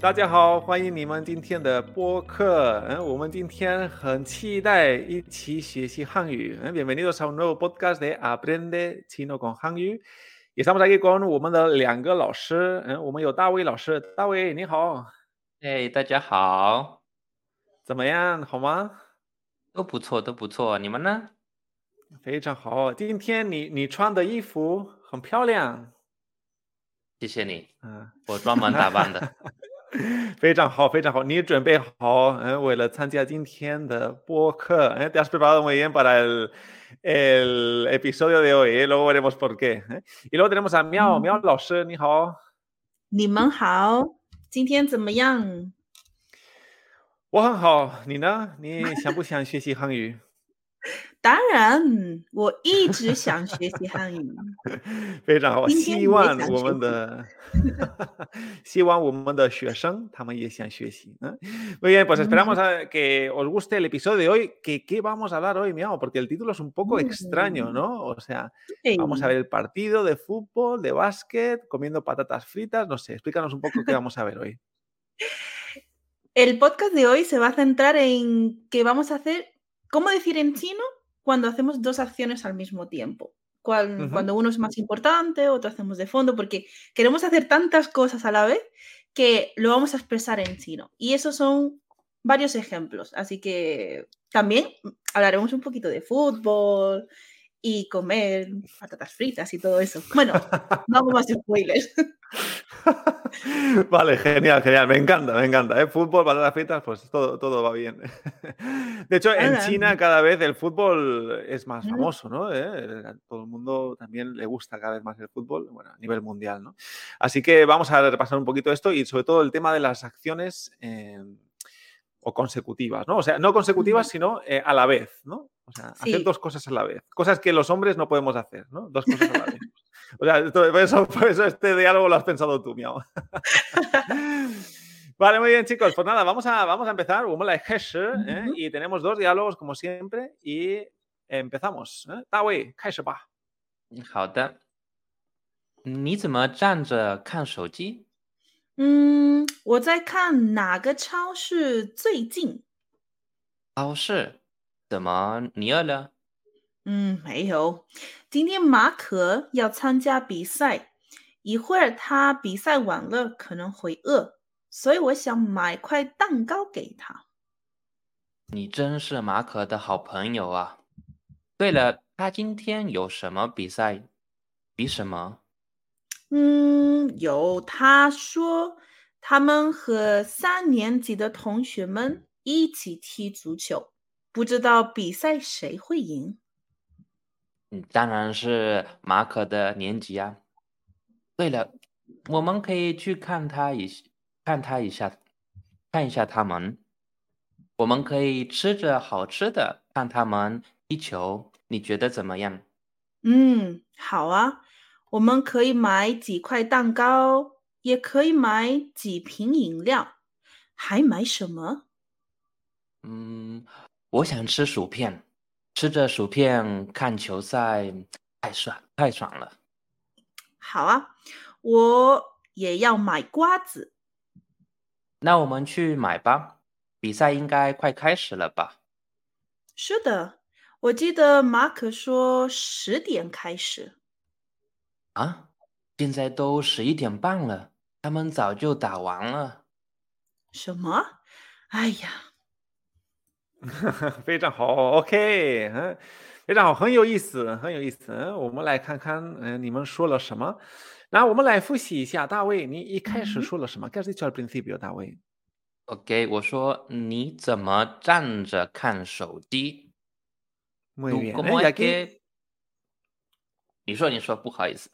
大家好，欢迎你们今天的播客。嗯，我们今天很期待一起学习汉语。嗯，bienvenidos a un nuevo podcast de Aprende Chino con 汉语。Y estamos aquí con 我们的两个老师。嗯，我们有大卫老师，大卫你好。哎，大家好，怎么样？好吗？都不错，都不错。你们呢？非常好。今天你你穿的衣服很漂亮。谢谢你。嗯，我专门打扮的。非常好，非常好。你准备好，嗯，为了参加今天的播客，嗯，te has preparado muy bien para el, el episodio de hoy, luego veremos por qué. Y luego tenemos a Miao, Miao 老师，你好。你们好，今天怎么样？我很好，你呢？你想不想学习汉语？当然，我一直想学习汉语。非常好，希望我们的希望我们的学生他们也想学习。Muy bien, pues esperamos a que os guste el episodio de hoy. Que qué vamos a hablar hoy, Miao? Porque el título es un poco extraño, ¿no? O sea, vamos a ver el partido de fútbol, de básquet, comiendo patatas fritas, no sé. Explícanos un poco qué vamos a ver hoy. El podcast de hoy se va a centrar en que vamos a hacer, ¿cómo decir en chino? cuando hacemos dos acciones al mismo tiempo. Cuando, uno es más importante, otro hacemos de fondo, porque queremos hacer tantas cosas a la vez que lo vamos a expresar en chino. Y esos son varios ejemplos. Así que también hablaremos un poquito de fútbol y comer patatas fritas y todo eso. Bueno, no hago más spoilers. Vale, genial, genial. Me encanta, me encanta. ¿eh? Fútbol, patatas fritas, pues todo, todo va bien. De hecho, en China cada vez el fútbol es más famoso, ¿no? ¿Eh? Todo el mundo también le gusta cada vez más el fútbol, bueno, a nivel mundial, ¿no? Así que vamos a repasar un poquito esto y sobre todo el tema de las acciones o consecutivas, ¿no? O sea, no consecutivas, sino eh, a la vez, ¿no? O sea, hacer dos cosas a la vez. Cosas que los hombres no podemos hacer, ¿no? Dos cosas a la vez. O sea, por eso, este diálogo lo has pensado tú, miau. Vale, muy bien, chicos. Pues nada, vamos a, vamos a empezar. ¿eh? Y tenemos dos diálogos, como siempre, y empezamos. ¿eh? 大卫，开始吧。好的。你怎么站着看手机？嗯，我在看哪个超市最近。超市？ 怎么你饿了？嗯，没有。今天马可要参加比赛，一会儿他比赛完了可能会饿，所以我想买块蛋糕给他。你真是马可的好朋友啊！对了，他今天有什么比赛？比什么？嗯，有。他说他们和三年级的同学们一起踢足球，不知道比赛谁会赢。嗯，当然是马可的年级啊。对了，我们可以去看他一看他一下，看一下他们。我们可以吃着好吃的看他们踢球，你觉得怎么样？嗯，好啊。我们可以买几块蛋糕，也可以买几瓶饮料，还买什么？嗯，我想吃薯片。吃着薯片看球赛，太爽太爽了。好啊，我也要买瓜子。那我们去买吧，比赛应该快开始了吧？是的，我记得马可说十点开始。啊，现在都十一点半了，他们早就打完了。什么？哎呀！非常好，OK，嗯，非常好，很有意思，很有意思。嗯，我们来看看，嗯，你们说了什么？那我们来复习一下。大卫，你一开始说了什么？¿Qué has dicho al principio，大卫？OK，我说你怎么站着看手机？Muy bien。哎，aquí。你说，你说，不好意思。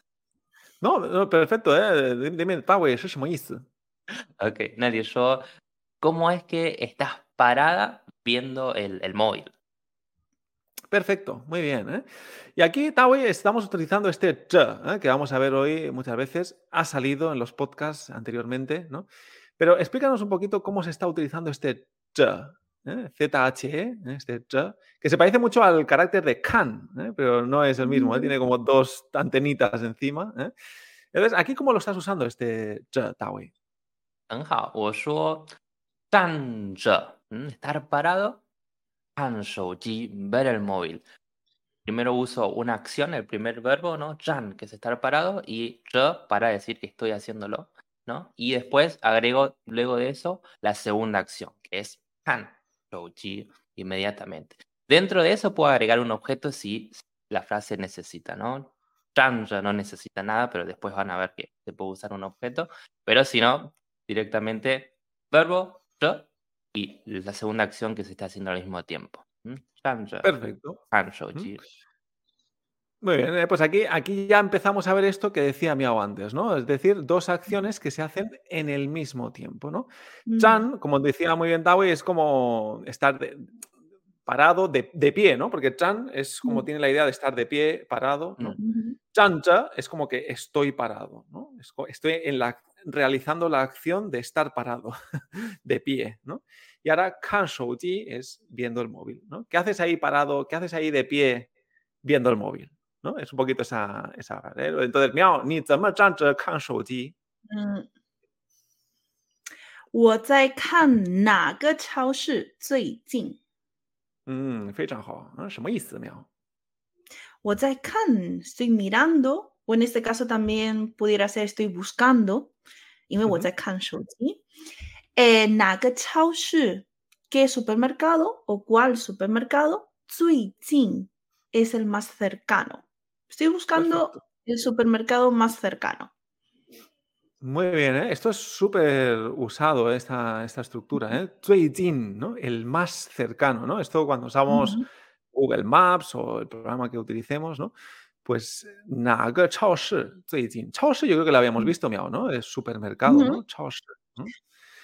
No，perfecto。哎，里面大卫是什么意思？OK，那你说，¿Cómo es que estás parada？viendo el, el móvil. Perfecto, muy bien. ¿eh? Y aquí, Tawi, estamos utilizando este t, ¿eh? que vamos a ver hoy muchas veces. Ha salido en los podcasts anteriormente, ¿no? Pero explícanos un poquito cómo se está utilizando este t, ¿eh? Z-H-E, ¿eh? este t, que se parece mucho al carácter de can, ¿eh? pero no es el mismo, ¿eh? tiene como dos antenitas encima. Entonces, ¿aquí cómo lo estás usando este t, Tawi? 很好，我说站着，嗯 Mm, estar parado, ver el móvil. Primero uso una acción, el primer verbo, ¿no? Que es estar parado, y yo para decir que estoy haciéndolo, ¿no? Y después agrego, luego de eso, la segunda acción, que es han, inmediatamente. Dentro de eso puedo agregar un objeto si la frase necesita, ¿no? Jan ya no necesita nada, pero después van a ver que se puede usar un objeto. Pero si no, directamente verbo, y la segunda acción que se está haciendo al mismo tiempo. Perfecto. Muy bien, eh, pues aquí, aquí ya empezamos a ver esto que decía Miao antes, ¿no? Es decir, dos acciones que se hacen en el mismo tiempo, ¿no? Chan, como decía muy bien Tawi, es como estar parado de, pie, ¿no? Porque Chan es como tiene la idea de estar de pie, parado, ¿no? Chancha es como que estoy parado, ¿no? Estoy en la, realizando la acción de estar parado, de pie, ¿no? Y ahora kan shouji es viendo el móvil, ¿no? ¿Qué haces ahí parado? ¿Qué haces ahí de pie viendo el móvil? ¿no? Es un poquito esa... esa ¿eh? Entonces, miao, ni zeme kan shouji. 嗯，我在看哪个超市最近？嗯，非常好。嗯，什么意思，喵？我在看，estoy mirando, o en este caso también pudiera ser estoy buscando, 因为我在看手机。eh, ¿qué supermercado o cuál supermercado? es el más cercano. Estoy buscando el supermercado más cercano. Muy bien, ¿eh? esto es súper usado, esta, esta estructura. ¿eh? ¿no? El más cercano, ¿no? Esto cuando usamos Google Maps o el programa que utilicemos, ¿no? Pues, Naga Chaoshi, Chaoshi yo creo que lo habíamos visto, miau, ¿no? Es supermercado, ¿no? Chaoshi.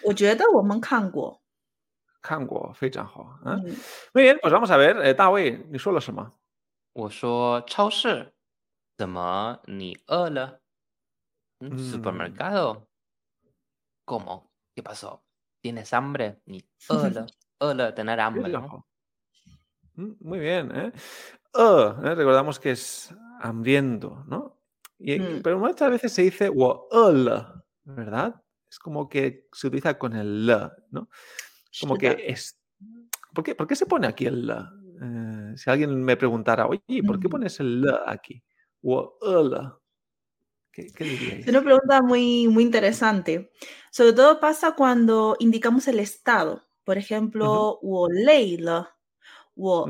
我觉得我们看过。看过，非常好。嗯，Muy bien, pues vamos a ver，呃，大卫，你说了什么？我说超市。怎么？你饿了？嗯，supermercado。¿Cómo? ¿Qué pasó? ¿Tienes hambre? 你饿了？饿了，tener hambre。嗯，Muy bien, ¿eh? 饿，recordamos que es hambriento, ¿no? Eh, mm. Pero muchas veces se dice wa'ala, ¿verdad? Es como que se utiliza con el la, ¿no? Como que es... ¿Por qué, ¿Por qué se pone aquí el la? Eh, si alguien me preguntara, oye, ¿por qué mm. pones el la aquí? ¿Qué, qué? Es una pregunta muy, muy interesante. Sobre todo pasa cuando indicamos el estado. Por ejemplo, wo leila, wo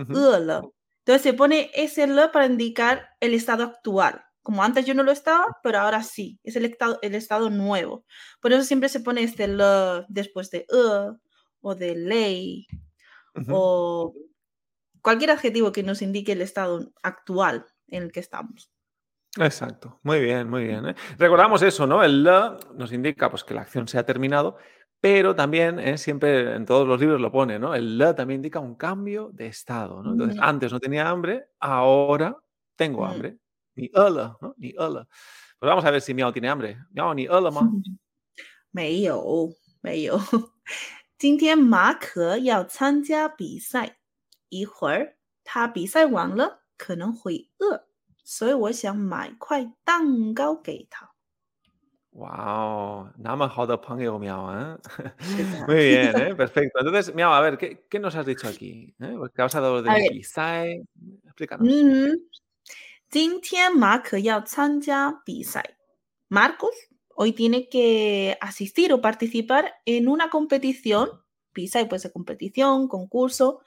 entonces se pone ese la para indicar el estado actual. Como antes yo no lo estaba, pero ahora sí. Es el estado, el estado nuevo. Por eso siempre se pone este le después de e o de ley o cualquier adjetivo que nos indique el estado actual en el que estamos. Exacto, muy bien, muy bien. ¿eh? Recordamos eso, ¿no? El le nos indica pues, que la acción se ha terminado, pero también ¿eh? siempre en todos los libros lo pone, ¿no? El le también indica un cambio de estado, ¿no? Entonces, antes no tenía hambre, ahora tengo hambre. 你饿了吗？你饿了？Pues vamos a ver si Miao tiene hambre. Miao, 你饿了吗？没有，没有。今天马可要参加比赛，一会儿他比赛完了可能会饿，所以我想买块蛋糕给他。 Wow, nada más hao de Miao, ¿eh? Muy bien, ¿eh? Perfecto. Entonces, Miao, a ver, ¿qué, ¿qué, nos has dicho aquí? ¿Eh? Porque has hablado de Bisai. Explícanos. Marcos hoy tiene que asistir o participar en una competición. Pisa puede ser competición, concurso,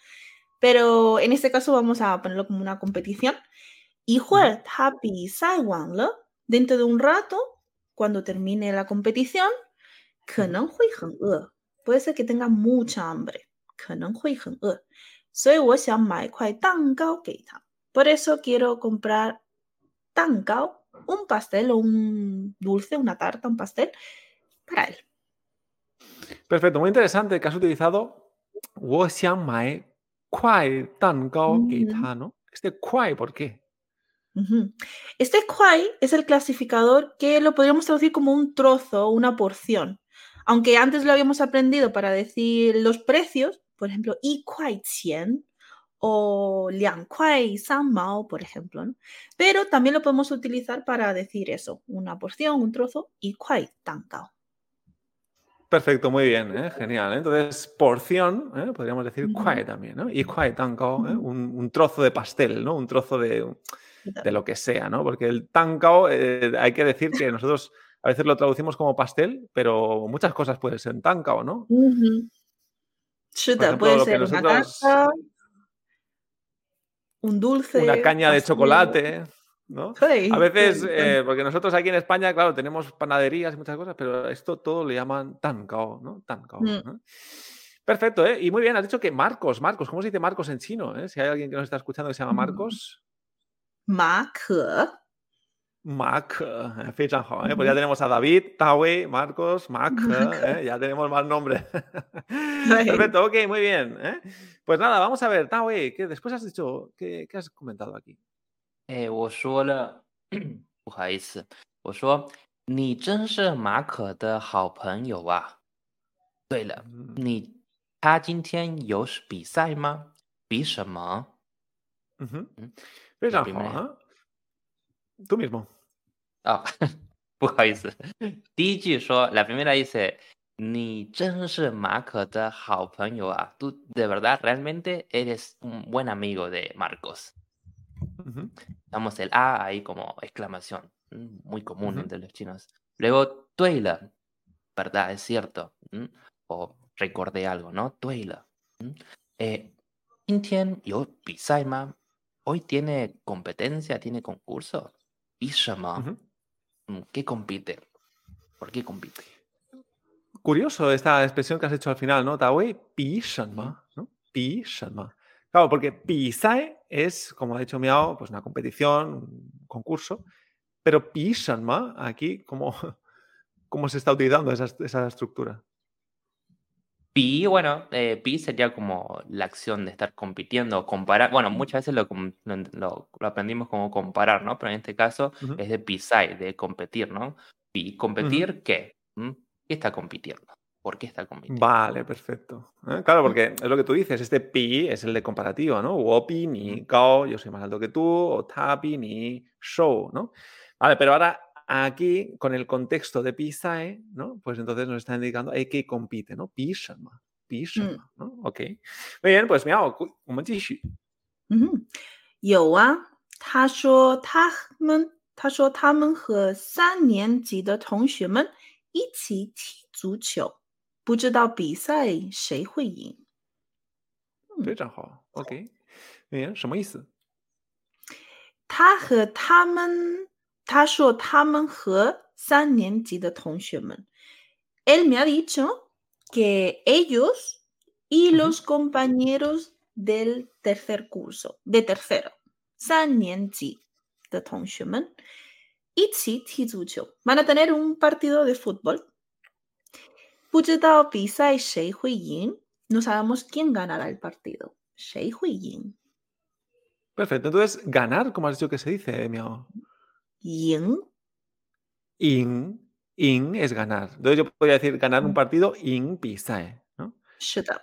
pero en este caso vamos a ponerlo como una competición. Y dentro de un rato, cuando termine la competición, puede ser que tenga mucha hambre. Por eso quiero comprar tancao, un pastel o un dulce, una tarta, un pastel para él. Perfecto, muy interesante que has utilizado kuai ¿no? Este kuai, ¿por qué? Este kuai es el clasificador que lo podríamos traducir como un trozo una porción. Aunque antes lo habíamos aprendido para decir los precios, por ejemplo, y cien o liang kuai san mao, por ejemplo. ¿no? Pero también lo podemos utilizar para decir eso, una porción, un trozo y kuai tan Perfecto, muy bien, ¿eh? genial. ¿eh? Entonces, porción, ¿eh? podríamos decir kuai también, ¿no? Y kuai tankao, un, un, trozo de pastel, ¿no? Un trozo de, de lo que sea, ¿no? Porque el tankao, hay que decir que nosotros a veces lo traducimos como pastel, pero muchas cosas pueden ser tankao, ¿no? puede ser una un dulce. Una caña de chocolate. ¿no? a veces, eh, porque nosotros aquí en España, claro, tenemos panaderías y muchas cosas, pero esto todo le llaman tankao, ¿no? Tankao. Mm. Perfecto, ¿eh? Y muy bien, has dicho que Marcos, Marcos, ¿cómo se dice Marcos en chino? Eh? Si hay alguien que nos está escuchando que se llama mm. Marcos. Marco. Mac, ¿eh? pues ya tenemos a David, Tawe, Marcos, Mac, ya tenemos más nombres. Perfecto, ok, muy bien. Pues nada, vamos a ver, Tawe, ¿qué después has dicho? ¿Qué, qué has comentado aquí? 哎，我说了，不好意思，我说你真是马可的好朋友啊。对了，你他今天有比赛吗？比什么？嗯哼， 非常好啊。Tú mismo。啊，不好意思，第一句说，la primera dice，你真是马可的好朋友啊。Tú de verdad realmente eres un buen amigo de Marcos。Damos el A ahí como exclamación, muy común entre los chinos. Luego, tuela, ¿verdad? Es cierto. O recordé algo, ¿no? Tuela. Eh, yo Hoy tiene competencia, tiene concurso. Bishama. ¿Qué compite? ¿Por qué compite? Curioso esta expresión que has hecho al final, ¿no? Tawei, Bishama, ¿no? Bishama. Claro, porque Pisai es, como ha dicho Miao, pues una competición, un concurso, pero Pishanma, aquí, ¿cómo, ¿cómo se está utilizando esa, esa estructura? Pi, bueno, eh, pi sería como la acción de estar compitiendo, comparar. Bueno, muchas veces lo, lo, aprendimos como comparar, ¿no? Pero en este caso es de pisai, de competir, ¿no? Pi, ¿competir qué? ¿Mm? ¿Qué está compitiendo? ¿Por qué está compitiendo? Vale, perfecto. ¿eh? Claro, porque es lo que tú dices, este pi es el de comparativo, ¿no? Wopi ni gao, yo soy más alto que tú, o tapi ni shou, ¿no? Vale, pero ahora aquí, con el contexto de pi sae, ¿no? Pues entonces nos está indicando hay que compite, ¿no? Pi shenma, pi mm. ¿no? Ok. Muy bien, pues mira, 我们继续。嗯，有啊，他说他们，他说他们和三年级的同学们一起踢足球。不知道比赛谁会赢。非常好，OK，哎，什么意思？他和他们，他说他们和三年级的同学们，él me ha dicho que ellos y los compañeros del tercer curso, de tercero, 三年级的同学们一起踢足球，van a tener un partido de fútbol。不知道比赛谁会赢，no sabemos quién ganará el partido. 谁会赢？Perfecto. Entonces, ganar, ¿cómo has dicho que se dice, Miao? Yin. In. In es ganar. Entonces yo podría decir ganar un mm. partido in pisai, ¿no?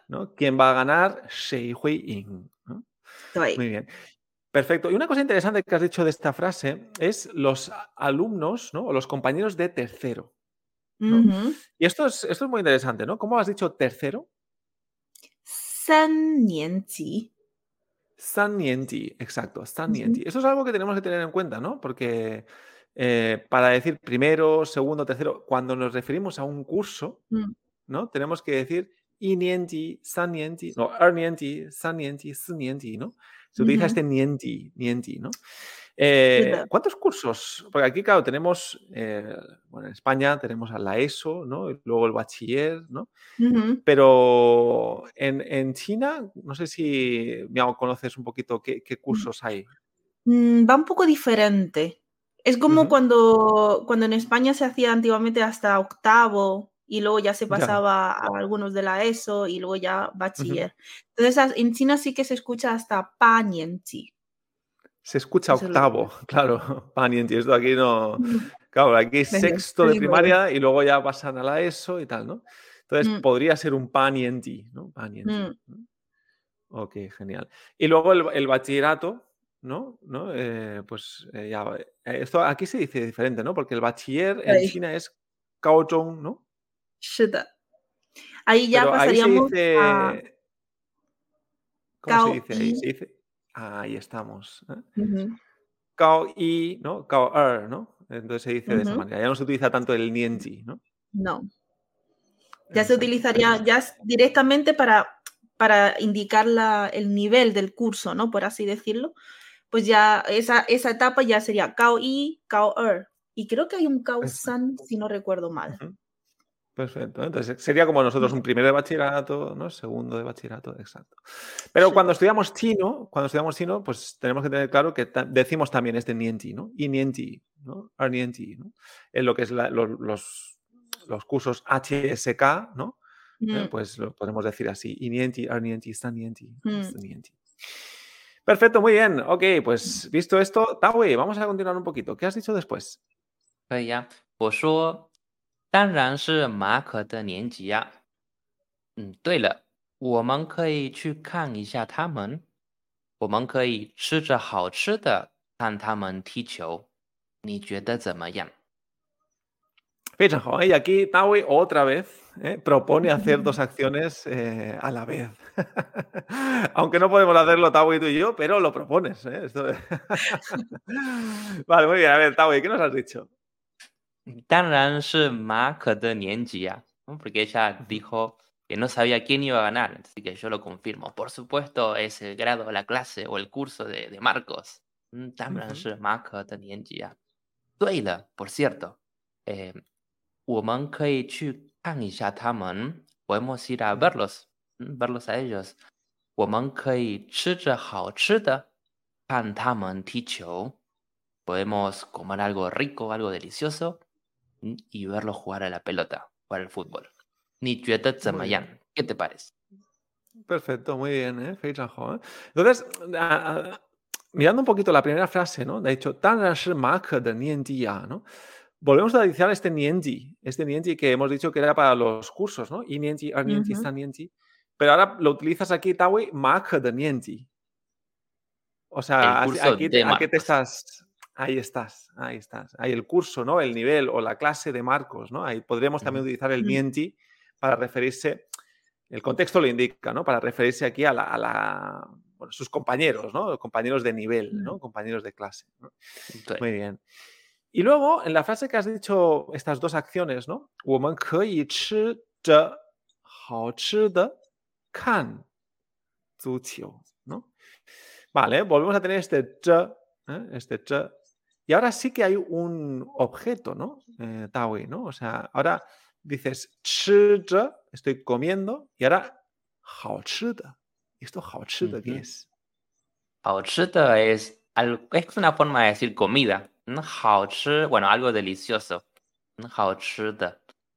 ¿no? ¿Quién va a ganar? Shei hui in. Muy bien. Perfecto. Y una cosa interesante que has dicho de esta frase es los alumnos, ¿no? O los compañeros de tercero. Y esto es, esto es muy interesante, ¿no? ¿Cómo has dicho tercero? San Nianji. San Nianji, exacto, San Nianji. Eso es algo que tenemos que tener en cuenta, ¿no? Porque eh, para decir primero, segundo, tercero, cuando nos referimos a un curso, mm. ¿no? Tenemos que decir y Nianji, San Nianji, no, Er Nianji, San Nianji, Si Nianji, ¿no? Se utiliza este Nianji, Nianji, ¿no? Eh, ¿Cuántos cursos? Porque aquí, claro, tenemos, eh, bueno, en España tenemos a la ESO, ¿no? Y luego el bachiller, ¿no? Pero en, China, no sé si me conoces un poquito qué, mm. cursos hay. Mm, va un poco diferente. Es como cuando, cuando en España se hacía antiguamente hasta octavo y luego ya se pasaba a algunos de la ESO y luego ya bachiller. Entonces en China sí que se escucha hasta Panienchi. Se escucha octavo, claro, panienti. Esto aquí no. Claro, aquí sexto de primaria y luego ya pasan a la ESO y tal, ¿no? Entonces mm. podría ser un panienti, ¿no? Panienti. Mm. Ok, genial. Y luego el, bachillerato, ¿no? ¿No? Eh, pues eh, ya. Eh, esto aquí se dice diferente, ¿no? Porque el bachiller en China es Kaozhong, ¿no? Sí. Ahí ya pasaríamos a... ¿Cómo se dice ahí? Se dice... ahí estamos. ¿eh? Y, ¿no? Cao er, ¿no? Entonces se dice de esa manera. Ya no se utiliza tanto el nienji, ¿no? No. Ya se utilizaría ya directamente para, para indicar la, el nivel del curso, ¿no? Por así decirlo. Pues ya esa, esa etapa ya sería Cao y Cao er. Y creo que hay un Cao san, si no recuerdo mal. Perfecto. Entonces sería como nosotros un primero de bachillerato, ¿no? Segundo de bachillerato, exacto. Pero cuando estudiamos chino, cuando estudiamos chino, pues tenemos que tener claro que decimos también este nienti, ¿no? Y nienti, ¿no? Ar nienti, ¿no? En lo que es los, los, cursos HSK, ¿no? Eh, mm. Pues lo podemos decir así. Y nienti, ar nienti, stan nienti, mm. Perfecto, muy bien. Ok, pues mm. visto esto, Tawi, vamos a continuar un poquito. ¿Qué has dicho después? Pues ya. Pues yo 当然是马可的年级呀。嗯，对了，我们可以去看一下他们。我们可以吃着好吃的看他们踢球，你觉得怎么样？非常好。Y aquí Taui otra vez ¿eh? propone hacer dos acciones eh, a la vez. Aunque no podemos hacerlo Taui tú y yo, pero lo propones. ¿eh? Esto... vale, muy bien. A ver, Taui, ¿qué nos has dicho? 当然是马可的年级啊，porque ella dijo que no sabía quién iba a ganar, así que yo lo confirmo. Por supuesto, es el grado, la clase o el curso de, de Marcos. 嗯，当然是马可的年级啊。对了，por cierto，eh, 我们可以去看一下他们，podemos ir a verlos，verlos a ellos。我们可以吃着好吃的看他们踢球，podemos comer algo rico, algo delicioso。 y verlo jugar a la pelota, jugar al fútbol. Ni ¿Qué te parece? Perfecto, muy bien, ¿eh? Entonces, mirando un poquito la primera frase, ¿no? De hecho, tan de ¿no? Volvemos a utilizar este nienji, este nienji que hemos dicho que era para los cursos, ¿no? Y nienji, ar nienji, san nienji. Pero ahora lo utilizas aquí, Tawi, mak de nienji. O sea, aquí, ¿a qué te estás, Ahí estás, ahí estás. Hay el curso, ¿no? El nivel o la clase de Marcos, ¿no? Ahí podríamos también utilizar el mienti para referirse, el contexto lo indica, ¿no? Para referirse aquí a la, bueno, sus compañeros, ¿no? Compañeros de nivel, ¿no? Compañeros de clase. Muy bien. Y luego, en la frase que has dicho, estas dos acciones, ¿no? ¿no? Vale, volvemos a tener este ¿eh? este y ahora sí que hay un objeto, ¿no? Eh, taui, ¿no? O sea, ahora dices estoy comiendo, y ahora ¿Y esto qué es? es, es una forma de decir comida. bueno, algo delicioso.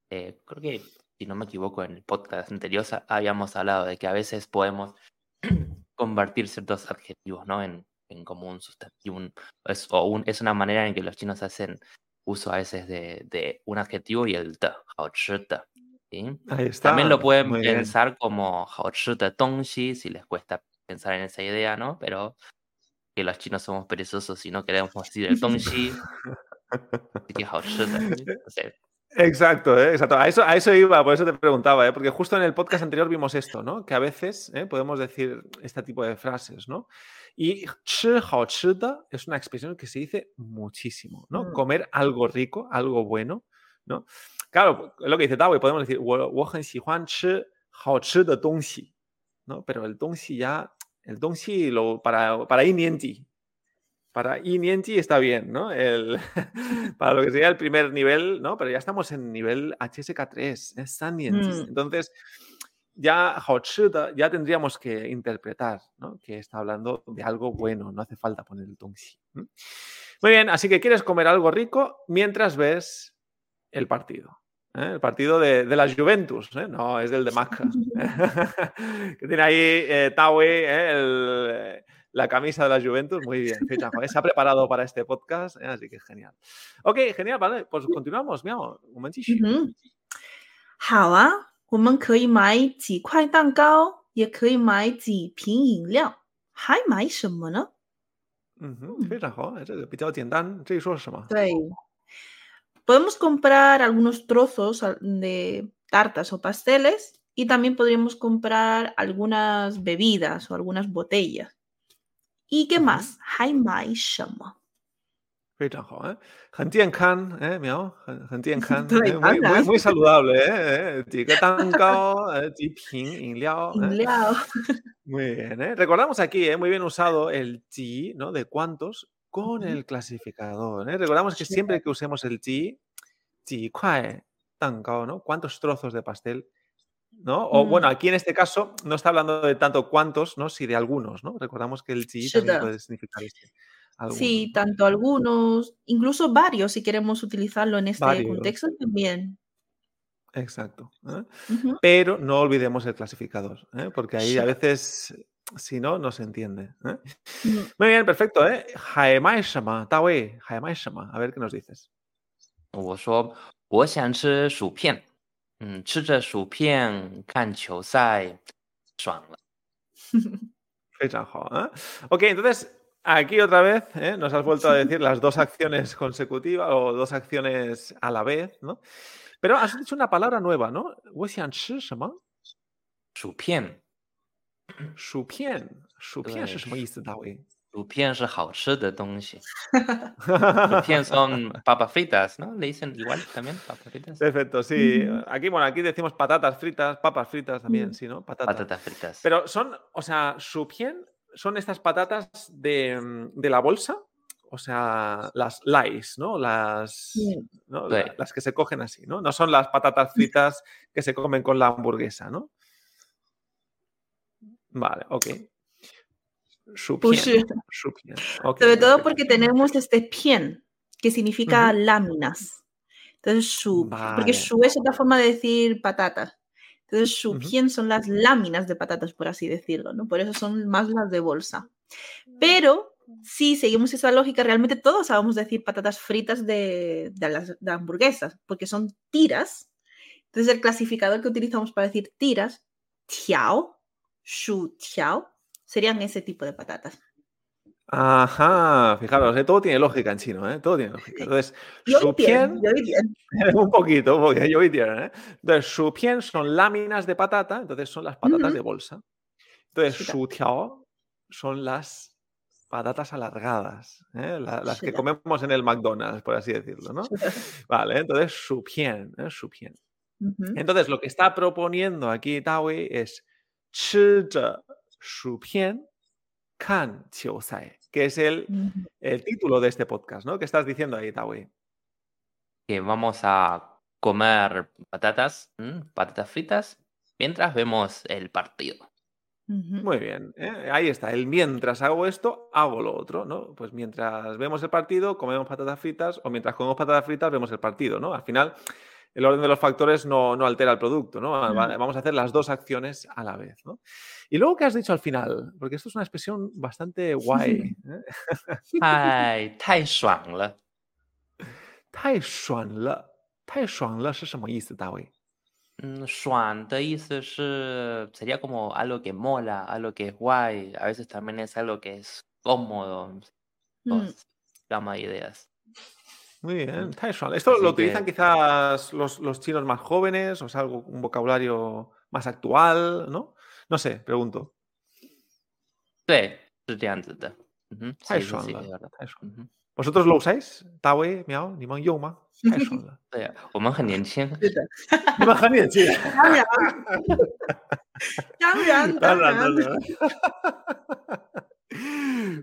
Eh, creo que, si no me equivoco, en el podcast anterior habíamos hablado de que a veces podemos convertir ciertos adjetivos, ¿no? En, en como un sustantivo, es, o un, es una manera en que los chinos hacen uso a veces de, de un adjetivo y el de, También lo pueden pensar como tongxi, si les cuesta pensar en esa idea, ¿no? Pero que los chinos somos perezosos y no queremos decir el tongxi, así que Exacto, ¿eh? exacto. A eso, a eso iba, por eso te preguntaba, ¿eh? porque justo en el podcast anterior vimos esto, ¿no? Que a veces ¿eh? podemos decir este tipo de frases, ¿no? Y es una expresión que se dice muchísimo, ¿no? Mm. Comer algo rico, algo bueno, ¿no? Claro, lo que dice Tao, podemos decir, ¿no? Pero el dongxi ya, el dongxi lo, para, para ti para Inienti está bien, ¿no? El, para lo que sería el primer nivel, ¿no? Pero ya estamos en nivel HSK3, es San mm. Entonces, ya ya tendríamos que interpretar, ¿no? Que está hablando de algo bueno, no hace falta poner el Tongxi. Muy bien, así que quieres comer algo rico mientras ves el partido. ¿eh? El partido de, de la Juventus, ¿eh? no, es del de Maca. que tiene ahí eh, ¿eh? la camisa de la Juventus. Muy bien, se ha preparado para este podcast, ¿eh? así que genial. Ok, genial, vale, pues continuamos. Mira, un momentito. 好啊，我们可以买几块蛋糕，也可以买几瓶饮料，还买什么呢？嗯哼，非常好，这个比较简单。这一说是什么？对，podemos comprar algunos trozos de tartas o pasteles y también podríamos comprar algunas bebidas o algunas botellas. ¿Y qué más? Hai mai shama. 非常好，哎，很健康，哎，苗，很很健康，哎，muy muy muy saludable，哎，几个蛋糕，eh, 几瓶饮料，饮料。Muy bien, ¿eh? Recordamos aquí, ¿eh? muy bien usado el ji, ¿no? De cuántos con el clasificador. ¿eh? Recordamos que siempre que usemos el ji, ji kuai tangao, ¿no? ¿Cuántos trozos de pastel? ¿No? O bueno, aquí en este caso no está hablando de tanto cuántos, ¿no? Si de algunos, ¿no? Recordamos que el ji también puede significar este. Sí, tanto algunos, incluso varios, si queremos utilizarlo en este contexto también. Exacto. ¿eh? Pero no olvidemos el clasificador, ¿eh? porque ahí a veces, si no, no se entiende. ¿eh? Mm. Muy bien, perfecto. ¿eh? A ver qué nos dices. 我说我想吃薯片，嗯，吃着薯片看球赛，爽了。非常好啊。Ok, entonces Aquí otra vez ¿eh? nos has vuelto a decir las dos acciones consecutivas o dos acciones a la vez, ¿no? Pero has dicho una palabra nueva, ¿no? Shupien. Shupien. Shupien 是什么意思，大卫？薯片是好吃的东西。薯片 son papas fritas, ¿no? Le dicen igual también, papas fritas. Perfecto, sí. Aquí, bueno, aquí decimos patatas fritas, papas fritas también, sí, ¿no? Patatas. Patatas fritas. Pero son, o sea, shupien son estas patatas de, mm, de la bolsa, o sea, las lice, ¿no? Las, las que se cogen así, ¿no? No son las patatas fritas que se comen con la hamburguesa, ¿no? Vale, ok. Pues Sobre todo porque tenemos este pien, que significa láminas. Entonces, su, porque su es otra forma de decir patatas. Entonces, su uh son las láminas de patatas, por así decirlo, ¿no? Por eso son más las de bolsa. Pero si seguimos esa lógica, realmente todos sabemos decir patatas fritas de, las hamburguesas, porque son tiras. Entonces, el clasificador que utilizamos para decir tiras, tiao, shu tiao, serían ese tipo de patatas. Ajá, fijaros, eh, todo tiene lógica en chino, ¿eh? todo tiene lógica. Entonces, su pien, un poquito, porque yo ¿eh? Entonces, su pien son láminas de patata, entonces son las patatas de bolsa. Entonces, su tiao son las patatas alargadas, eh, las que comemos en el McDonald's, por así decirlo, ¿no? Vale, entonces su pien, ¿eh? su pien. Entonces, lo que está proponiendo aquí Tawi es su Kan Chiosai, que es el, el, título de este podcast, ¿no? ¿Qué estás diciendo ahí, Tawi? Que vamos a comer patatas, patatas fritas, mientras vemos el partido. Muy bien, ¿eh? ahí está. El mientras hago esto, hago lo otro, ¿no? Pues mientras vemos el partido, comemos patatas fritas, o mientras comemos patatas fritas, vemos el partido, ¿no? Al final, el orden de los factores no, altera el producto, ¿no? Vamos a hacer las dos acciones a la vez, ¿no? Y luego, ¿qué has dicho al final? Porque esto es una expresión bastante guay. ¿eh? Tai, tai shuang le. Tai shuang le. Tai shuang le mm, eh, sería como algo que mola, algo que es guay, a veces también es algo que es cómodo, mm. gama de ideas. Muy bien, Esto lo utilizan quizás los, los, chinos más jóvenes, o sea, algo, un vocabulario más actual, ¿no? No sé, pregunto. Sí, ¿Vosotros lo usáis? Tawe, miao, ni man yo ma.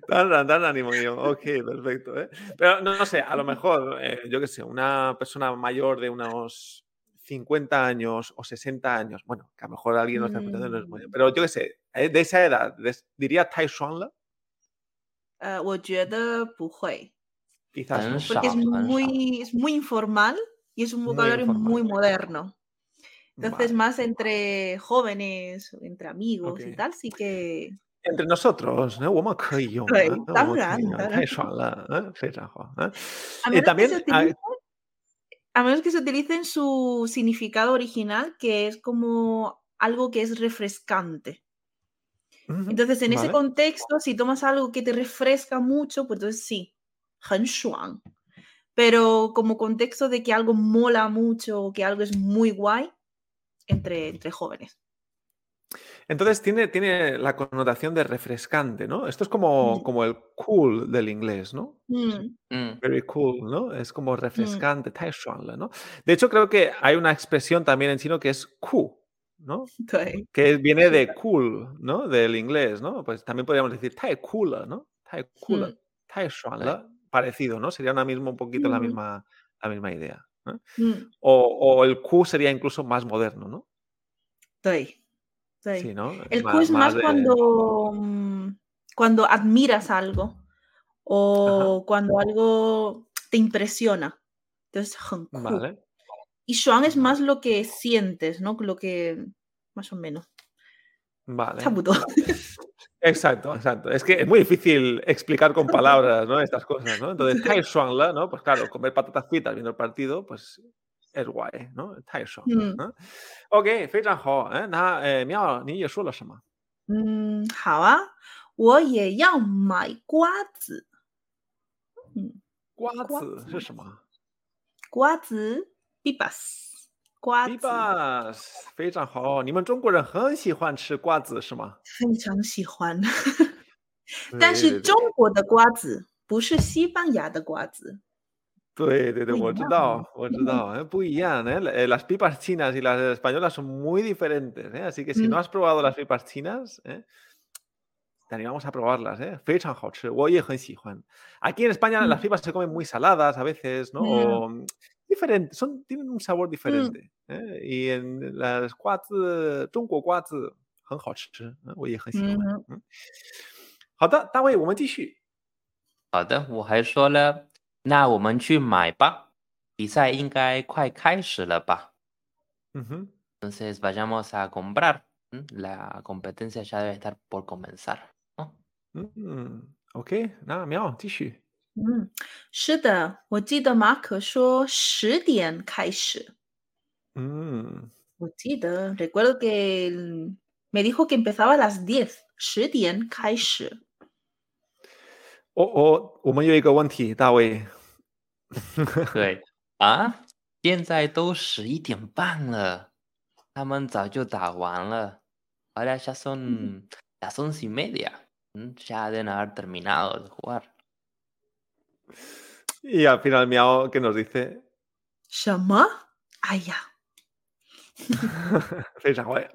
Tan, tan ánimo yo. Ok, perfecto. ¿eh? Pero no, sé, a lo mejor, eh, yo qué sé, una persona mayor de unos 50 años o 60 años, bueno, que a lo mejor alguien no está escuchando, no es muy, pero yo qué sé, eh, de esa edad, ¿diría Tai Shuang Quizás Porque es muy, es muy informal y es un vocabulario muy, moderno. Entonces, más entre jóvenes, entre amigos y tal, sí que entre nosotros, ¿no? A menos que se utilice en su significado original, que es como algo que es refrescante. Entonces, en ese contexto, si tomas algo que te refresca mucho, pues entonces sí, 很爽. Pero como contexto de que algo mola mucho o que algo es muy guay, entre, entre jóvenes. Entonces tiene, tiene la connotación de refrescante, ¿no? Esto es como, mm. como el cool del inglés, ¿no? Mm. Mm. Very cool, ¿no? Es como refrescante, mm. ¿no? De hecho, creo que hay una expresión también en chino que es cool. ¿no? Que viene de cool, ¿no? Del inglés, ¿no? Pues también podríamos decir tai cool, ¿no? Tai cool, tai parecido, ¿no? Sería ahora mismo un poquito la misma, la misma idea. O, o, el Q sería incluso más moderno, ¿no? Sí. Sí. ¿no? El Q es más, mm, cuando, admiras algo o cuando algo te impresiona. Entonces, vale. Y Shuan es más lo que sientes, ¿no? Lo que más o menos. Vale. Exacto, exacto. Es que es muy difícil explicar con palabras, ¿no? Estas cosas, ¿no? Entonces, Kai Shuangla, ¿no? Pues claro, comer patatas fritas viendo el partido, pues es guay, ¿no? 太爽了,嗯. OK，非常好，哎，那哎，妙，你也说了什么？嗯，好啊，我也要买瓜子。嗯，瓜瓜子是，什么瓜子，bibas，瓜子，？Bibas，非常好，你们中国人很喜欢吃瓜子是吗？非常喜欢。但是中国的瓜子不是西班牙的瓜子，对对对，不一我知样。道，我知嗯道，eh, 不一样, eh, la- eh, Las pipas chinas y las españolas son muy diferentes, eh, Así que si no 嗯 has probado las pipas chinas, eh, te animamos a probarlas, ¿eh? 非常好吃，我也很喜欢。Aquí en España las 嗯 pipas se comen muy saladas a veces, ¿no? 嗯 O mm, diferentes, son, tienen un sabor 嗯 diferente. ¿eh? Y en las 瓜子，中国瓜子很好吃，嗯我也很喜欢。嗯哼嗯，好的，大卫，我们继续。好的，我还说了， 那我们去买吧，比赛应该快开始了吧嗯哼， ？Entonces vayamos a comprar. ¿m? La competencia ya debe estar por comenzar. ¿no? 嗯，OK，那妙，继续。嗯，是的，我记得马可说十点开始。嗯。我记得，recuerdo que el- me dijo que empezaba a las diez，十点开始。 我我我们有一个问题，大卫。对啊，现在都十一点半了，他们早就打完了。Ahora ya son las once y media. Ya deben haber terminado de jugar. Y al final Miao, ¿qué nos dice? 什么？哎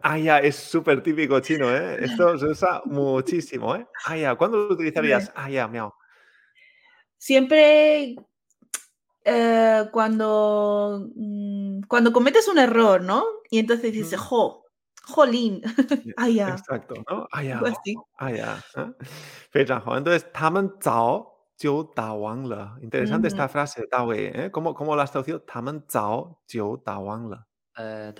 Aya ah, es súper típico chino, ¿eh? Esto se usa muchísimo, ¿eh? Ah, aya, ¿cuándo lo utilizarías? Aya, ah, miau. Siempre eh, cuando, mm, cuando cometes un error, ¿no? Y entonces dices, jo, jolín, aya. Exacto, ¿no? Aya, aya. ¿eh? Entonces, taman zao. Jiu Da Wang Interesante esta frase, Da ¿eh? ¿Cómo, ¿Cómo la has traducido? Taman Zao Jiu Da Wang eh,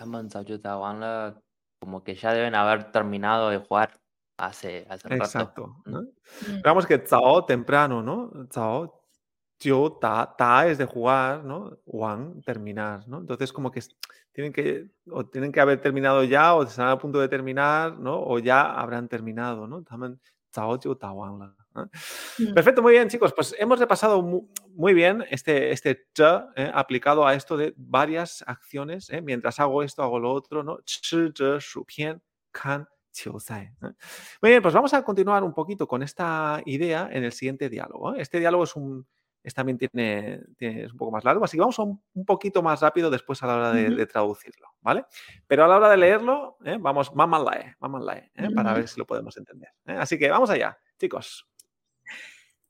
como que ya deben haber terminado de jugar hace, hace Exacto. Rato, mm. que Zao temprano, ¿no? Zao, yo, ta, ta es de jugar, ¿no? Wang, terminar, ¿no? Entonces, como que tienen que, o tienen que haber terminado ya, o están a punto de terminar, ¿no? O ya habrán terminado, ¿no? Zao, yo, ta, mm, Perfecto, muy bien, chicos. Pues hemos repasado mu- muy bien este, este ¿eh? aplicado a esto de varias acciones. ¿eh? Mientras hago esto, hago lo otro, ¿no? Shu, pian, kan, ¿eh? Muy bien, pues vamos a continuar un poquito con esta idea en el siguiente diálogo. Este diálogo es un. es también tiene, tiene- es un poco más largo, así que vamos a un, un poquito más rápido después a la hora de, traducirlo, ¿vale? Pero a la hora de leerlo, ¿eh? vamos, mamanlae, mamanlae, ¿eh? para ver si lo podemos entender. ¿eh? Así que vamos allá, chicos.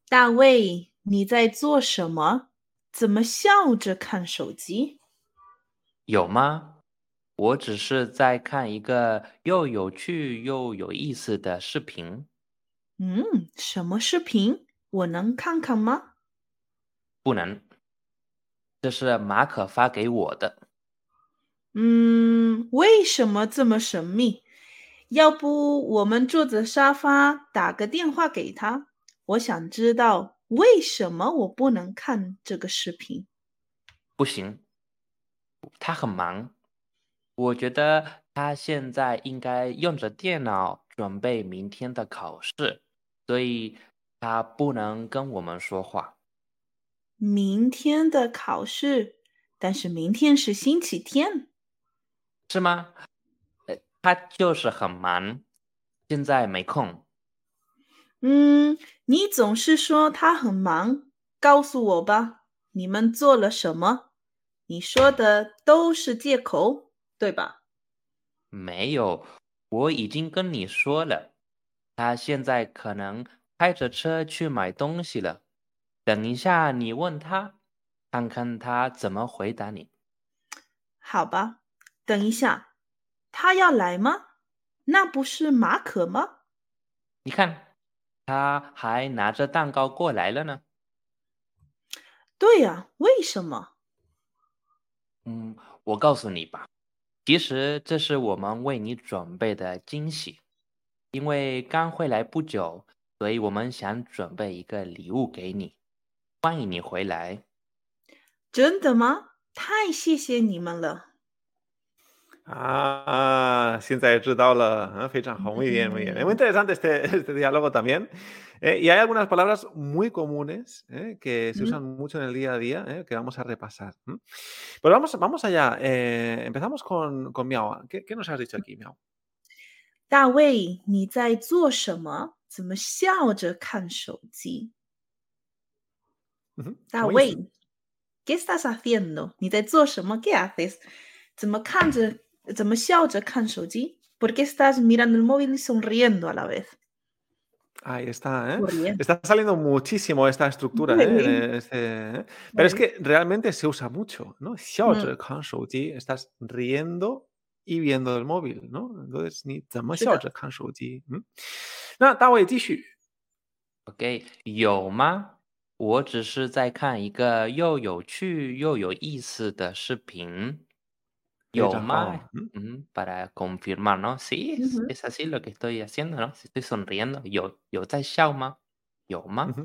大卫，你在做什么？怎么笑着看手机？有吗？我只是在看一个又有趣又有意思的视频。嗯，什么视频？我能看看吗？不能，这是马可发给我的。嗯，为什么这么神秘？要不我们坐着沙发打个电话给他？我想知道为什么我不能看这个视频。不行，他很忙。我觉得他现在应该用着电脑准备明天的考试，所以他不能跟我们说话。明天的考试，但是明天是星期天。是吗？呃，他就是很忙，现在没空。嗯，你总是说他很忙，告诉我吧，你们做了什么？你说的都是借口，对吧？没有，我已经跟你说了，他现在可能开着车去买东西了。等一下，你问他，看看他怎么回答你。好吧，等一下，他要来吗？那不是马可吗？你看，他还拿着蛋糕过来了呢。对呀，为什么？嗯，我告诉你吧，其实这是我们为你准备的惊喜，因为刚回来不久，所以我们想准备一个礼物给你。欢迎你回来。真的吗？太谢谢你们了。Ah, siempre he la fecha. Muy bien, muy bien. Muy interesante este, este diálogo también. Eh, y hay algunas palabras muy comunes eh, que se usan mucho en el día a día eh, que vamos a repasar. Pero pues vamos, vamos allá. Eh, empezamos con, con Miao. ¿Qué, ¿Qué, nos has dicho aquí, Miao? Dawei, ¿ni zai ¿qué estás haciendo? ¿Ni zai ¿Qué haces? ？¿Por qué estás mirando el móvil y sonriendo a la vez? Ahí está, ¿eh? Está saliendo muchísimo esta estructura, ¿eh? Este, ¿eh? Pero es que realmente se usa mucho, ¿no? Mm. Estás riendo y viendo el móvil, ¿no? Entonces, ni OK，有吗？我只是在看一个又有趣又有意思的视频。 有吗？Mm, para confirmar, ¿no? Sí, es, es así lo que estoy haciendo, ¿no? Si estoy sonriendo, yo, yo ma, yo ma.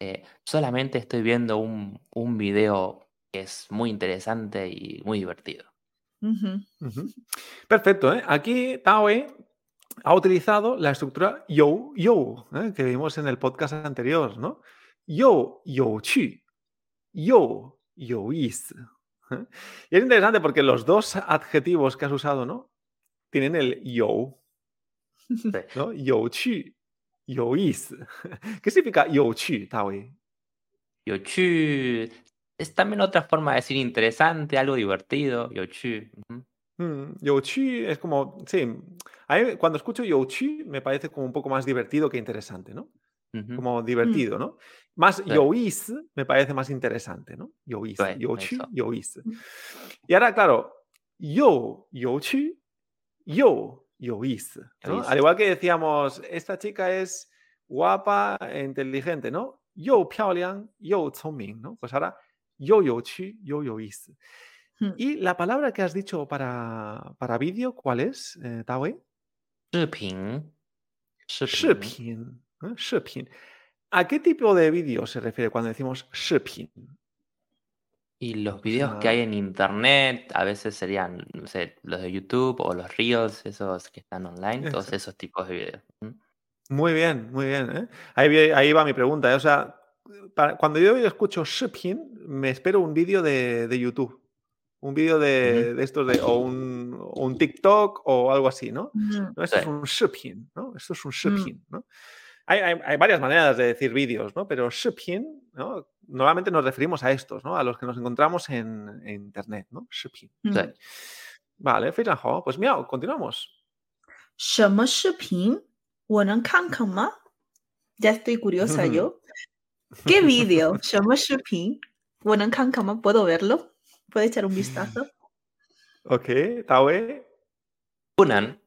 Eh, solamente estoy viendo un, un video que es muy interesante y muy divertido. Perfecto, ¿eh? Aquí Taoe ha utilizado la estructura yo, yo, ¿eh? que vimos en el podcast anterior, ¿no? Yo, yo, chi, yo, yo, is. Y es interesante porque los dos adjetivos que has usado, ¿no? Tienen el yo. ¿no? Yo chu, yo is. ¿Qué significa yo chu, Tawi? Yo chu es también otra forma de decir interesante, algo divertido. Yo chu. Mm, yo chu es como, sí, cuando escucho yo chu me parece como un poco más divertido que interesante, ¿no? Como divertido, mm. ¿no? Más yois me parece más interesante, ¿no? Yois, yochu, yois. Y ahora, claro, yo, yochu, yo, yois. ¿no? Al igual que decíamos, esta chica es guapa e inteligente, ¿no? Yo piaoliang, yo ming, ¿no? Pues ahora, yo yochu, yo. Hmm. Y la palabra que has dicho para, para vídeo, ¿cuál es, eh, Tawe? Shipin. Shipin. ¿eh? ¿A qué tipo de vídeo se refiere cuando decimos Shipin? Y los vídeos que hay en internet, a veces serían, no sé, los de YouTube o los Reels, esos que están online, todos esos tipos de vídeos. Muy bien, muy bien. ¿eh? Ahí, va mi pregunta. ¿eh? O sea, cuando yo escucho Shipin, me espero un vídeo de, YouTube. Un vídeo de, estos de, o un, TikTok o algo así, ¿no? Esto es un Shipin, ¿no? Esto es un Shipin, ¿no? Hay, varias maneras de decir vídeos, ¿no? Pero Shipin, ¿no? Normalmente nos referimos a estos, ¿no? A los que nos encontramos en, Internet, ¿no? Shipin. Mm. Vale, Pues miau, continuamos. Ya estoy curiosa yo. ¿Qué vídeo? ¿Puedo verlo? ¿Puedo echar un vistazo? Ok, Tawe. 不能，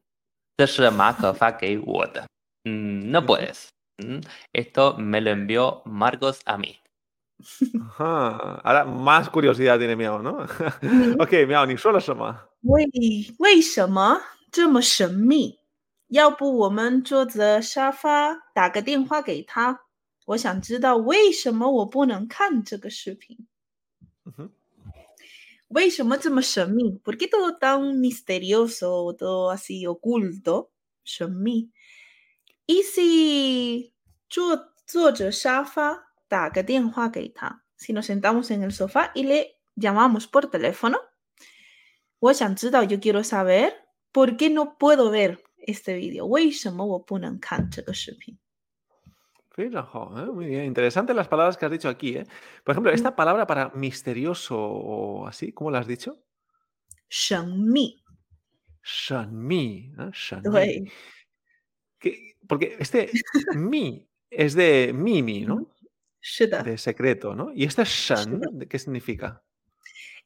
这是马可发给我的。 Mm, no puedes. Mm, esto me lo envió Marcos a mí. Ahora más curiosidad tiene Miao, ¿no? ok, Miao, ni solo Shema. 为为什么这么神秘？要不我们坐着沙发打个电话给他？我想知道为什么我不能看这个视频。为什么这么神秘？¿Por qué todo tan misterioso, todo así oculto? 神秘。 y si Si nos sentamos en el sofá y le llamamos por teléfono, 我想知道 yo quiero saber por qué no puedo ver este vídeo. 为什么我不能看这个视频？ ¿eh? muy bien. Interesante las palabras que has dicho aquí. ¿eh? Por ejemplo, esta palabra para misterioso o así, ¿cómo la has dicho? 神秘。 Shanmi. ¿eh? Shanmi. Porque este mi es de mimi, ¿no? De secreto, ¿no? Y este shan, ¿qué significa?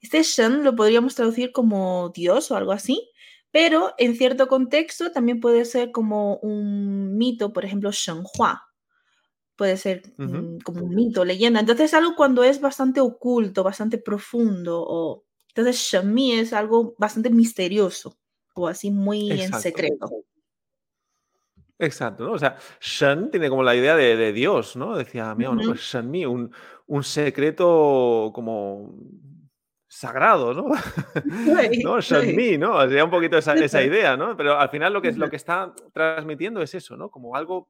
Este shan lo podríamos traducir como Dios o algo así, pero en cierto contexto también puede ser como un mito, por ejemplo, shenhua. Puede ser mm, como un mito, leyenda. Entonces, algo cuando es bastante oculto, bastante profundo. O... Entonces, shenmi es algo bastante misterioso o así muy en secreto. Exacto, ¿no? O sea, Shan tiene como la idea de, de Dios, ¿no? Decía, mira, bueno, pues Shan Mi, un, un, secreto como sagrado, ¿no? Sí, ¿no? Mi, ¿no? O Sería un poquito esa, esa, idea, ¿no? Pero al final lo que, lo que está transmitiendo es eso, ¿no? Como algo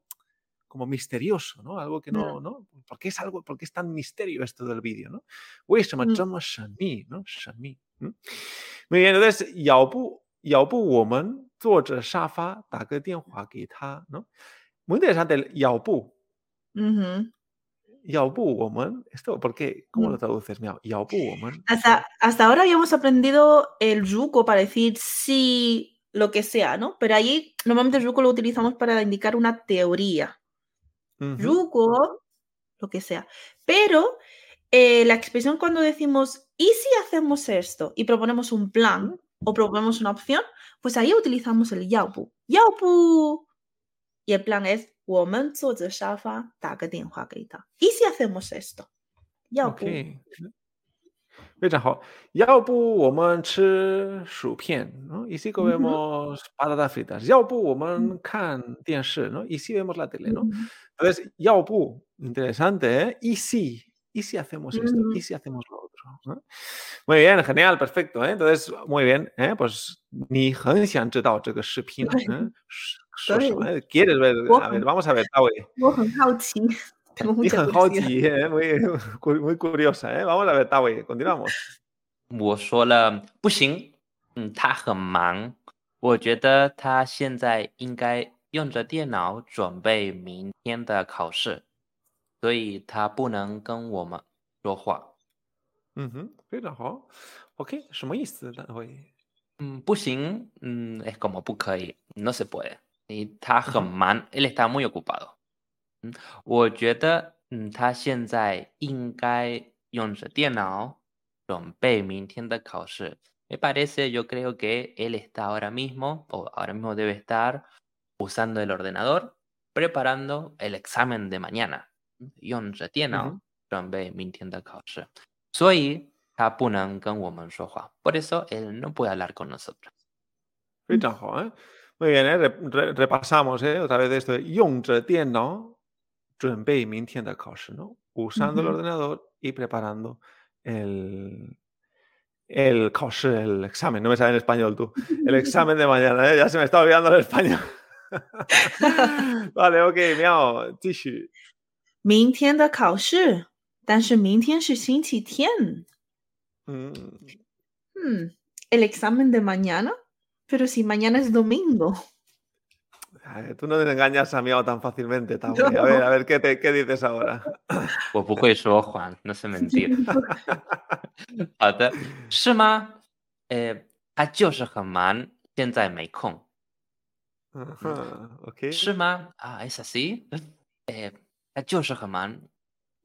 como misterioso, ¿no? Algo que no, ¿no? ¿Por qué es algo, porque es tan misterio esto del vídeo, ¿no? Shan Mi, ¿no? Shan Mi. Muy bien, entonces, Yaopu, Yaopu Woman 坐着沙发打个电话给他, ¿no? Muy interesante el 要不 Ujú. 要不我们 esto, ¿por qué? ¿Cómo lo Mm. traduces, Miao? 要不我们 Hasta, hasta ahora habíamos aprendido el yuko para decir sí, lo que sea, ¿no? Pero ahí normalmente el yuko lo utilizamos para indicar una teoría. Ujú. Yuko, lo que sea. Pero eh, la expresión cuando decimos, ¿y si hacemos esto? Y proponemos un plan o proponemos una opción, pues ahí utilizamos el yaobu. Yaobu. Y el plan es, 我们坐着沙发打个电话给他. ¿Y si hacemos esto? Yaobu. Ok. 非常好。要不我们吃薯片，¿no? Y si comemos patatas fritas. 要不我们看电视，¿no? Y si vemos la tele, ¿no? Ujú. Entonces, 要不 interesante, ¿eh? Y si, y si hacemos esto, Ujú. y si hacemos lo otro. ¿no? Muy bien, genial, perfecto, ¿eh? Entonces, muy bien, ¿eh? Pues 你很想知道这个视频，对。¿eh? 说什么？对。¿Quieres ver? A ver, vamos a ver, Taui. 我很好奇，tengo 你 mucha 很好 curiosidad. 奇，¿eh? muy, cu- muy curiosa, ¿eh? Vamos a ver, Taui, continuamos. 我说了不行，嗯，他很忙，我觉得他现在应该用着电脑准备明天的考试，所以他不能跟我们说话。Ujú, 非常好。OK，什么意思？大卫？嗯，不行，嗯，es como 不可以，no se puede。你他很嗯忙，él está muy ocupado。嗯，我觉得，嗯，他现在应该用着电脑准备明天的考试。Me parece, yo creo que él está ahora mismo, o ahora mismo debe estar usando el ordenador, preparando el examen de mañana. 用着电脑嗯准备明天的考试。 所以他不能跟我们说话。Por eso él no puede hablar con nosotros. 非常好，¿eh? Muy bien, ¿eh? Re- re- repasamos, ¿eh? Otra vez esto. 用着电脑准备明天的考试, ¿no? Usando el Ujú. ordenador y preparando el, el 考试, el examen. No me sale en español tú. El examen de mañana, ¿eh? Ya se me está olvidando el español. vale, ok, miau, 继续。明天的考试， 但是明天是星期天。 Mm, Hmm, el examen de mañana, pero si mañana es domingo. ay, tú no te engañas a Miao tan fácilmente, Taui. A ver, a ver, ¿qué, te, qué dices ahora? 我不会说谎，那是 mentira。好的，是吗？呃，他就是很忙，现在没空， Ajá, ok. 是吗？啊，es así。呃，他就是很忙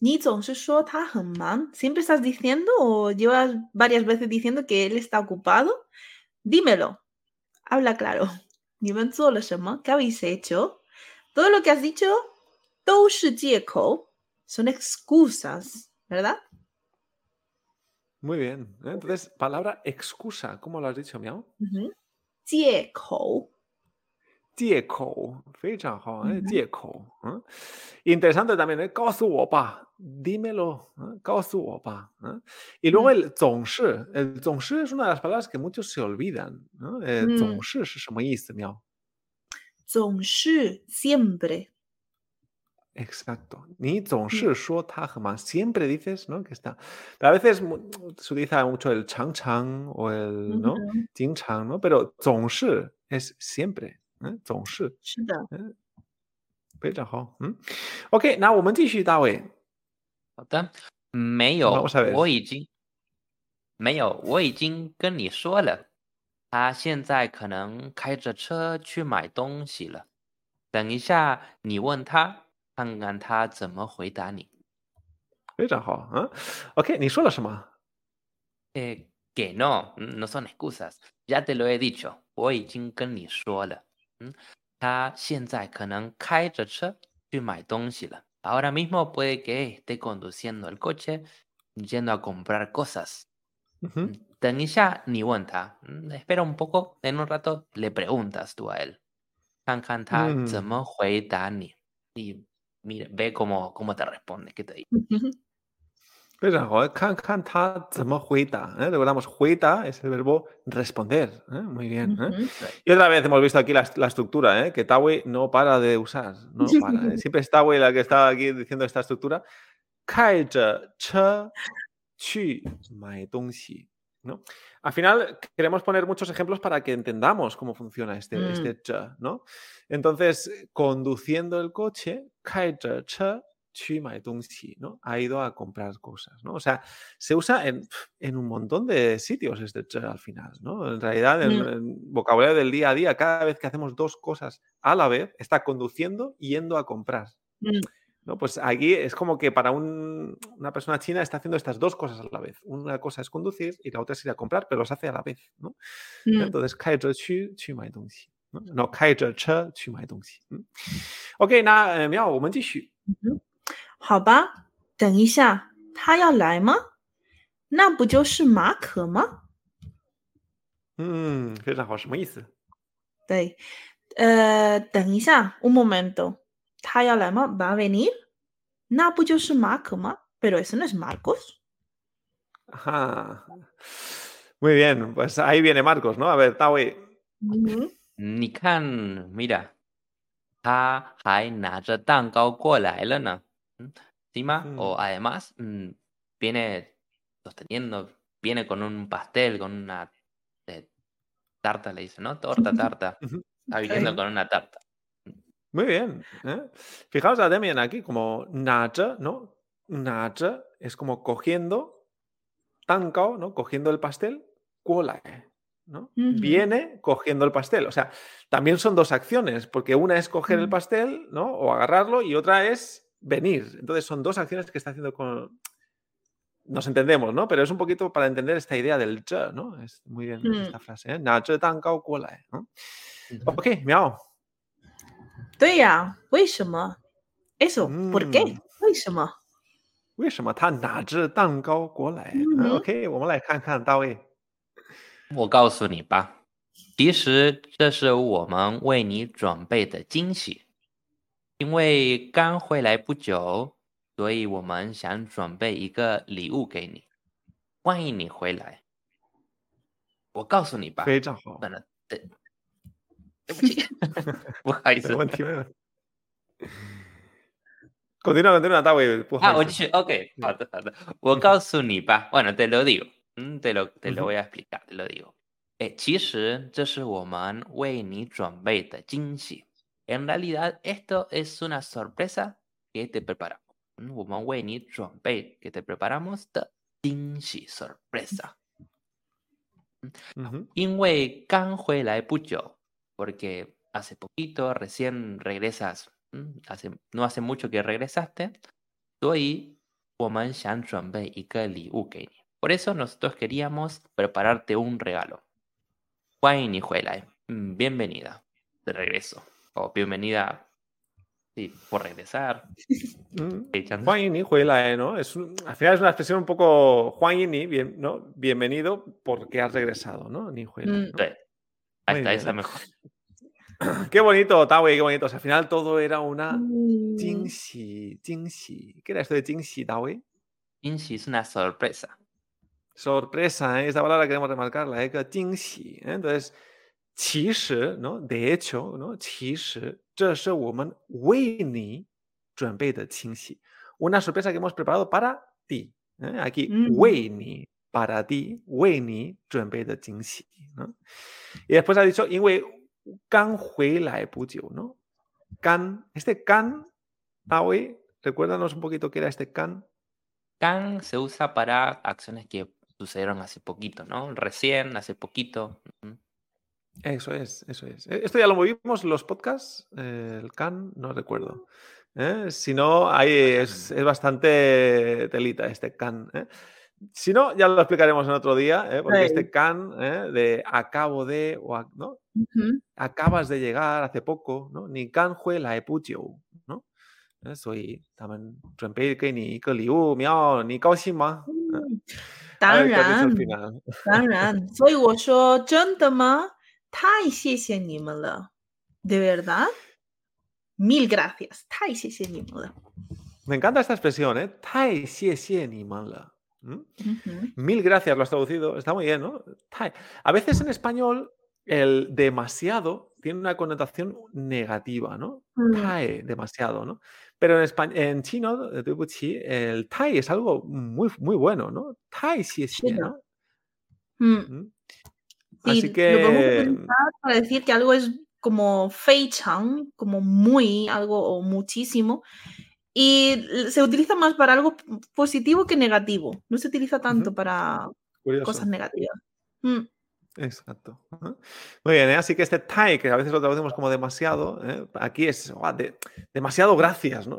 Ni ¿Siempre estás diciendo o llevas varias veces diciendo que él está ocupado? Dímelo. Habla claro. ¿Qué habéis hecho? Todo lo que has dicho, son excusas, ¿verdad? Muy bien. Entonces, palabra excusa, ¿cómo lo has dicho, Miao? Uh. 借口。 借口，非常好，哎，借口，嗯，interesante también, eh, 告诉我吧，dímelo, ¿eh? 告诉我吧，¿eh? Y luego el 总是，el 总是 es una de las palabras que muchos se olvidan, ¿no? El 总是是什么意思，喵？总是 siempre. Exacto. Ni 总是说他很忙，siempre dices, ¿no? Que está. Pero a veces se utiliza mucho el 常常 o el, ¿no? 经常, ¿no? Pero 总是 es siempre. 嗯，总是是的，嗯，非常好，嗯，OK，那我们继续，大卫。好的，没有，我已经没有，我已经跟你说了，他现在可能开着车去买东西了。等一下，你问他，看看他怎么回答你。非常好，嗯，OK，你说了什么？诶，que no，no son excusas，ya te lo he dicho，我已经跟你说了。他现在可能开着车去买东西了。Ahora mismo puede que esté conduciendo el coche yendo a comprar cosas. espera un poco, en un rato le preguntas tú a él. Y mira, ve cómo, cómo te responde, qué te dice. 非常 Pues, joder, can, can, ta, ¿eh? Recordamos, juita es el verbo responder. ¿eh? Muy bien. ¿eh? Y otra vez hemos visto aquí la, estructura, ¿eh? que Tawi no para de usar. No para, Siempre es Tawi la que está aquí diciendo esta estructura. Kai ¿no? Al final queremos poner muchos ejemplos para que entendamos cómo funciona este, este mm. este che, ¿no? Entonces, conduciendo el coche, kai che ¿no? Ha ido a comprar cosas, ¿no? O sea, se usa en, en un montón de sitios este al final, ¿no? En realidad, en el vocabulario del día a día, cada vez que hacemos dos cosas a la vez, está conduciendo y yendo a comprar. Mm. ¿no? Pues aquí es como que para una persona china está haciendo estas dos cosas a la vez. Una cosa es conducir y la otra es ir a comprar, pero los hace a la vez, ¿no? Mm. Entonces, ¿no? No, Ok, nada, mira, vamos a 好吧，等一下，他要来吗？那不就是马可吗？嗯，非常好，什么意思？对，呃，等一下，un momento，他要来吗？Va a venir？那不就是马可吗？Pero ese no es Marcos。啊，muy bien，pues ahí viene Marcos, ¿no? A ver, Tawi。你看，mira，他还拿着蛋糕过来了呢。Encima, o además, mm, viene sosteniendo, viene con un pastel, con una eh, tarta, le dice, ¿no? Torta, tarta. Está viniendo con una tarta. Muy bien. ¿eh? Fijaos a Demian aquí, como nacha, ¿no? Nacha es como cogiendo tankao, ¿no? Cogiendo el pastel, kuolae, ¿no? Viene cogiendo el pastel. O sea, también son dos acciones, porque una es coger el pastel, ¿no? O agarrarlo, y otra es venir. Entonces son dos acciones que está haciendo con... Nos entendemos, ¿no? Pero es un poquito para entender esta idea del zhe, ¿no? Es muy bien mm. esta frase, ¿eh? Na zhe dan gao guo lai, ¿no? Ok, miao. ya, Eso, ¿por qué? Mm. 为什么他拿着蛋糕过来、嗯、？OK，我们来看看大卫。我告诉你吧，其实这是我们为你准备的惊喜。 因为刚回来不久，所以我们想准备一个礼物给你，欢迎你回来。我告诉你吧，非常好。算了，对，对不起，不好意思。没问题，没问题。Continúa, continúa, está bien. 啊，我继续。OK，好的，好的。我告诉你吧，bueno te lo digo，嗯，te lo te lo voy a explicar，te lo digo。哎，其实这是我们为你准备的惊喜。En realidad, esto es una sorpresa que te preparamos. que te preparamos de sorpresa. porque hace poquito, recién regresas, hace, no hace mucho que regresaste, Por eso nosotros queríamos prepararte un regalo. Bienvenida de regreso o bienvenida sí, por regresar. Mm. Juan Yini ¿no? Es al final es una expresión un poco Juan Yini, bien, ¿no? Bienvenido porque has regresado, ¿no? Ni mm. Ahí está, esa mejor. Qué bonito, Tawi, qué bonito. al final todo era una Mm. Jingxi, Jingxi. ¿Qué era esto de Jingxi, Tawi? Jingxi es una sorpresa. Sorpresa, ¿eh? esta palabra queremos remarcarla, ¿eh? que Jingxi. ¿eh? Entonces, 其实, ¿no? De hecho, ¿no? 其实这是我们为你准备的惊喜。Una sorpresa que hemos preparado para ti. ¿eh? Aquí, Mm. 为你 para ti, 为你准备的惊喜。¿no? Y después ha dicho, 因为刚回来不久, ¿no? Can, este can, Tawi, recuérdanos un poquito qué era este can. Can se usa para acciones que sucedieron hace poquito, ¿no? Recién, hace poquito. Ujú. Eso es, eso es. Eh, Esto ya lo movimos en los podcasts, eh, el can, no recuerdo. ¿eh? Si no, ahí es, es bastante telita este can. ¿eh? Si no, ya lo explicaremos en otro día, ¿eh? porque Sí. este can ¿eh? de acabo de, o ac- ¿no? Ujú. acabas de llegar hace poco, ¿no? Ni can hui lai bu jiu, ¿no? ¿Eh? Soy también 准备给你一个礼物，喵，你高兴吗？嗯 A 当 ver, ¿qué has dicho 然 al，final? 当然，所以我说真的吗？ 太谢谢你们了，de verdad。Mil gracias，太谢谢你们了。 Me encanta esta expresión, ¿eh? Tai xie xie ni man le. ¿Mm? Ujú. Mil gracias, lo has traducido. Está muy bien, ¿no? Tai. A veces en español el demasiado tiene una connotación negativa, ¿no? Mm. Tai, demasiado, ¿no? Pero en, espa- en chino, eh, 对不起, el tai es algo muy, muy bueno, ¿no? Tai xie xie, Sí, ¿no? Mm. ¿Mm? Así que... Lo podemos para decir que algo es como feichang, como muy, algo o muchísimo. Y se utiliza más para algo positivo que negativo. No se utiliza tanto uh -huh. para Curioso. cosas negativas. Mm. Exacto. Muy bien, ¿eh? así que este tai, que a veces lo traducimos como demasiado, ¿eh? aquí es oh, de, demasiado gracias, ¿no?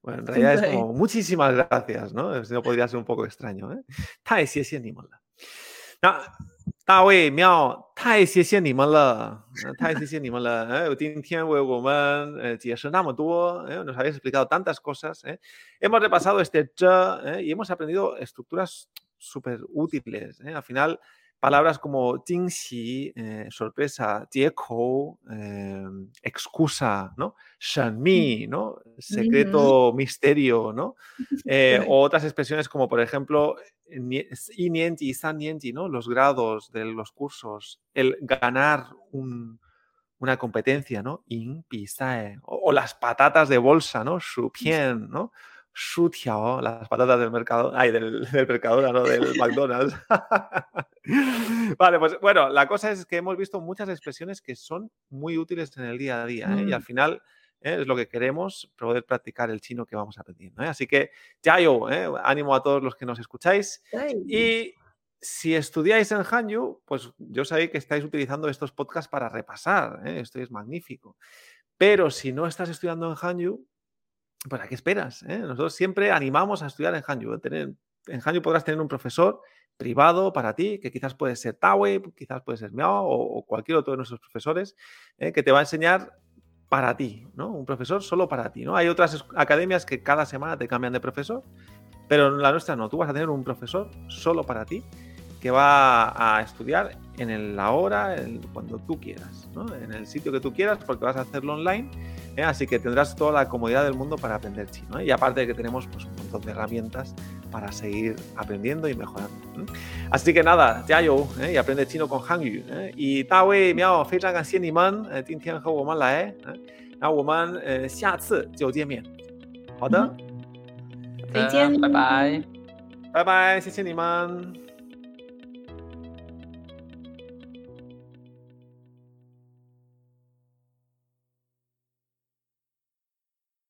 Bueno, en realidad es como muchísimas gracias, ¿no? Eso podría ser un poco extraño, ¿eh? Tai si es animal. 大卫喵，太谢谢你们了，呃太谢谢你们了。哎，今天为我们呃解释那么多，eh, nos habéis explicado tantas cosas. eh. Hemos repasado este zhe eh, y hemos aprendido estructuras súper útiles. eh. Al final, palabras como jingxi, eh, sorpresa, em, excusa, ¿no? Shanmi, ¿no? Secreto, misterio, ¿no? Eh, o otras expresiones como, por ejemplo, y nienti, san nienti, ¿no? Los grados de los cursos, el ganar un, una competencia, ¿no? In pisae. O, las patatas de bolsa, ¿no? Shu ¿no? Shutiao, las patatas del mercado, ay, del, del Mercadona, ¿no? Del McDonald's. vale, pues bueno, la cosa es que hemos visto muchas expresiones que son muy útiles en el día a día, ¿eh? Y al Mm. final ¿eh? es lo que queremos, poder practicar el chino que vamos aprendiendo. ¿eh? Así que, yayo, ¿eh? ánimo a todos los que nos escucháis. Y si estudiáis en Hanyu, pues yo sabéis que estáis utilizando estos podcasts para repasar. Esto es magnífico. Pero si no estás estudiando en Hanyu, pues ¿a qué esperas? eh? Nosotros siempre animamos a estudiar en Hanyu. ¿eh? En Hanyu podrás tener un profesor privado para ti, que quizás puede ser Tawe, quizás puede ser Miao o, o cualquier otro de nuestros profesores, ¿eh? que te va a enseñar para ti, ¿no? Un profesor solo para ti, ¿no? Hay otras academias que cada semana te cambian de profesor, pero en la nuestra no. Tú vas a tener un profesor solo para ti que va a estudiar en la hora, cuando tú quieras. En el sitio que tú quieras, porque vas a hacerlo online. ¿eh? Así que tendrás toda la comodidad del mundo para aprender chino. ¿eh? Y aparte de que tenemos pues, un montón de herramientas para seguir aprendiendo y mejorando. ¿eh? Así que nada, ya yo, ¿eh? y aprende chino con Hangyu. ¿eh? Y Dawi, miao, 非常感谢你们，呃，今天和我们来，呃那我们呃下次就见面。好的，再见拜拜。拜拜，谢谢你们。